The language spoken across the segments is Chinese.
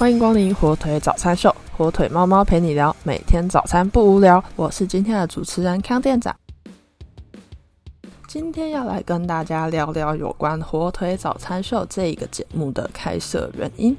欢迎光临火腿早餐秀，火腿猫猫陪你聊，每天早餐不无聊。我是今天的主持人康店长，今天要来跟大家聊聊有关火腿早餐秀这一个节目的开设原因。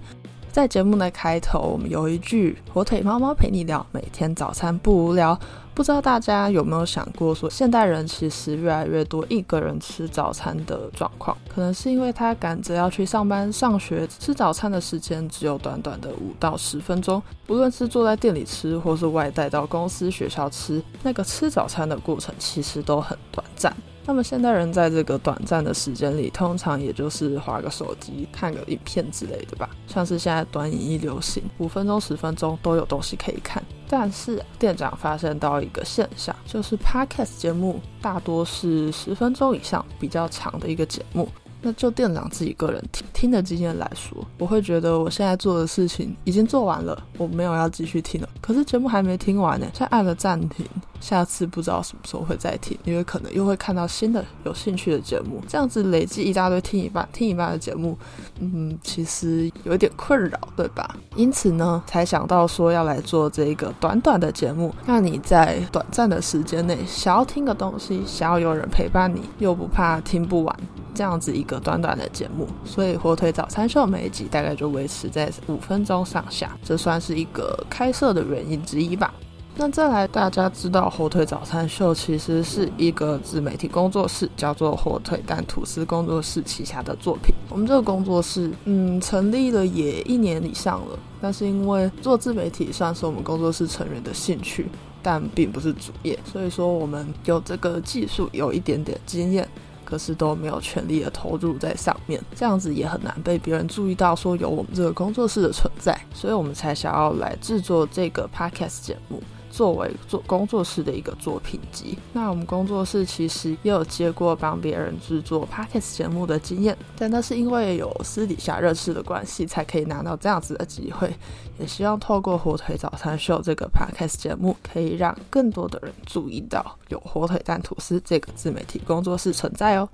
在节目的开头，我们有一句“火腿猫猫陪你聊，每天早餐不无聊”。不知道大家有没有想过，说现代人其实越来越多一个人吃早餐的状况，可能是因为他赶着要去上班、上学，吃早餐的时间只有短短的五到十分钟。不论是坐在店里吃，或是外带到公司、学校吃，那个吃早餐的过程其实都很短暂。那么现代人在这个短暂的时间里，通常也就是划个手机、看个影片之类的吧。像是现在短影音流行，五分钟、十分钟都有东西可以看。但是店长发现到一个现象，就是 podcast 节目大多是十分钟以上比较长的一个节目。那就店长自己个人听听的经验来说，我会觉得我现在做的事情已经做完了，我没有要继续听了。可是节目还没听完呢，现在按了暂停，下次不知道什么时候会再听，因为可能又会看到新的有兴趣的节目，这样子累积一大堆听一半听一半的节目，嗯，其实有一点困扰，对吧？因此呢，才想到说要来做这个短短的节目，让你在短暂的时间内想要听个东西，想要有人陪伴你，又不怕听不完。这样子一个短短的节目，所以火腿早餐秀每一集大概就维持在五分钟上下，这算是一个开设的原因之一吧。那再来，大家知道火腿早餐秀其实是一个自媒体工作室，叫做火腿蛋吐司工作室旗下的作品。我们这个工作室，嗯，成立了也一年以上了，但是因为做自媒体算是我们工作室成员的兴趣，但并不是主业，所以说我们有这个技术，有一点点经验。可是都没有全力的投入在上面，这样子也很难被别人注意到，说有我们这个工作室的存在，所以我们才想要来制作这个 podcast 节目。作为做工作室的一个作品集，那我们工作室其实也有接过帮别人制作 podcast 节目的经验，但那是因为有私底下认识的关系，才可以拿到这样子的机会。也希望透过火腿早餐秀这个 podcast 节目，可以让更多的人注意到有火腿蛋吐司这个自媒体工作室存在哦。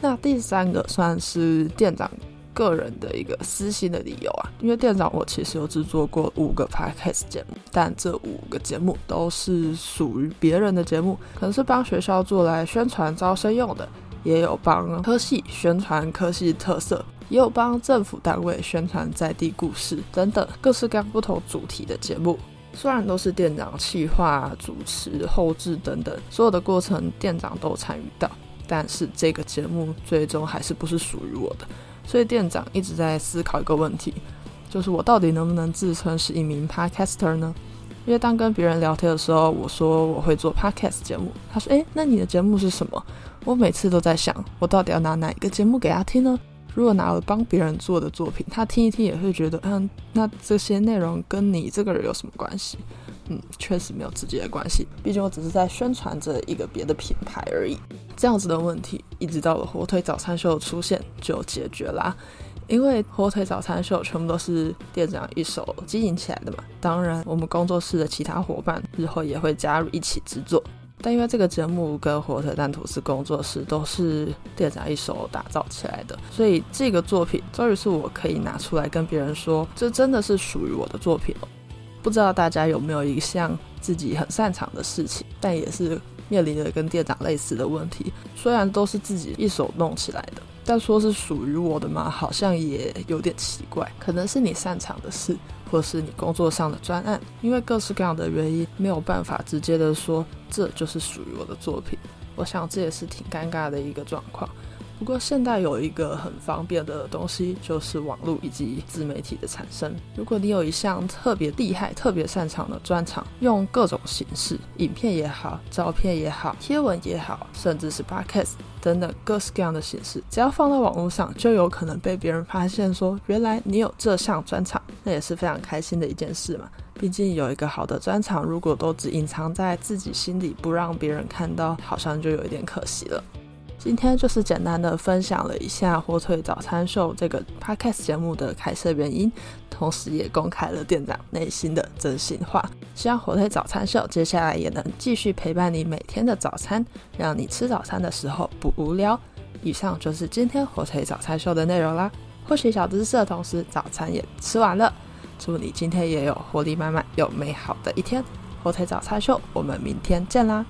那第三个算是店长。个人的一个私心的理由啊，因为店长我其实有制作过五个 podcast 节目，但这五个节目都是属于别人的节目，可能是帮学校做来宣传招生用的，也有帮科系宣传科系特色，也有帮政府单位宣传在地故事等等各式各样不同主题的节目。虽然都是店长企划、主持、后置等等所有的过程，店长都参与到，但是这个节目最终还是不是属于我的。所以店长一直在思考一个问题，就是我到底能不能自称是一名 podcaster 呢？因为当跟别人聊天的时候，我说我会做 podcast 节目，他说：“诶，那你的节目是什么？”我每次都在想，我到底要拿哪一个节目给他听呢？如果拿了帮别人做的作品，他听一听也会觉得，嗯，那这些内容跟你这个人有什么关系？嗯，确实没有直接的关系，毕竟我只是在宣传着一个别的品牌而已。这样子的问题，一直到了火腿早餐秀出现就解决啦。因为火腿早餐秀全部都是店长一手经营起来的嘛。当然，我们工作室的其他伙伴日后也会加入一起制作。但因为这个节目跟火腿蛋吐司工作室都是店长一手打造起来的，所以这个作品终于是我可以拿出来跟别人说，这真的是属于我的作品了。不知道大家有没有一项自己很擅长的事情，但也是。面临着跟店长类似的问题，虽然都是自己一手弄起来的，但说是属于我的嘛，好像也有点奇怪。可能是你擅长的事，或是你工作上的专案，因为各式各样的原因，没有办法直接的说这就是属于我的作品。我想这也是挺尴尬的一个状况。不过现代有一个很方便的东西，就是网络以及自媒体的产生。如果你有一项特别厉害、特别擅长的专长，用各种形式，影片也好、照片也好、贴文也好，甚至是 podcast 等等各式各样的形式，只要放到网络上，就有可能被别人发现，说原来你有这项专长，那也是非常开心的一件事嘛。毕竟有一个好的专长，如果都只隐藏在自己心里，不让别人看到，好像就有一点可惜了。今天就是简单的分享了一下火腿早餐秀这个 podcast 节目的开设原因，同时也公开了店长内心的真心话。希望火腿早餐秀接下来也能继续陪伴你每天的早餐，让你吃早餐的时候不无聊。以上就是今天火腿早餐秀的内容啦。获取小知识的同时，早餐也吃完了。祝你今天也有活力满满又美好的一天。火腿早餐秀，我们明天见啦！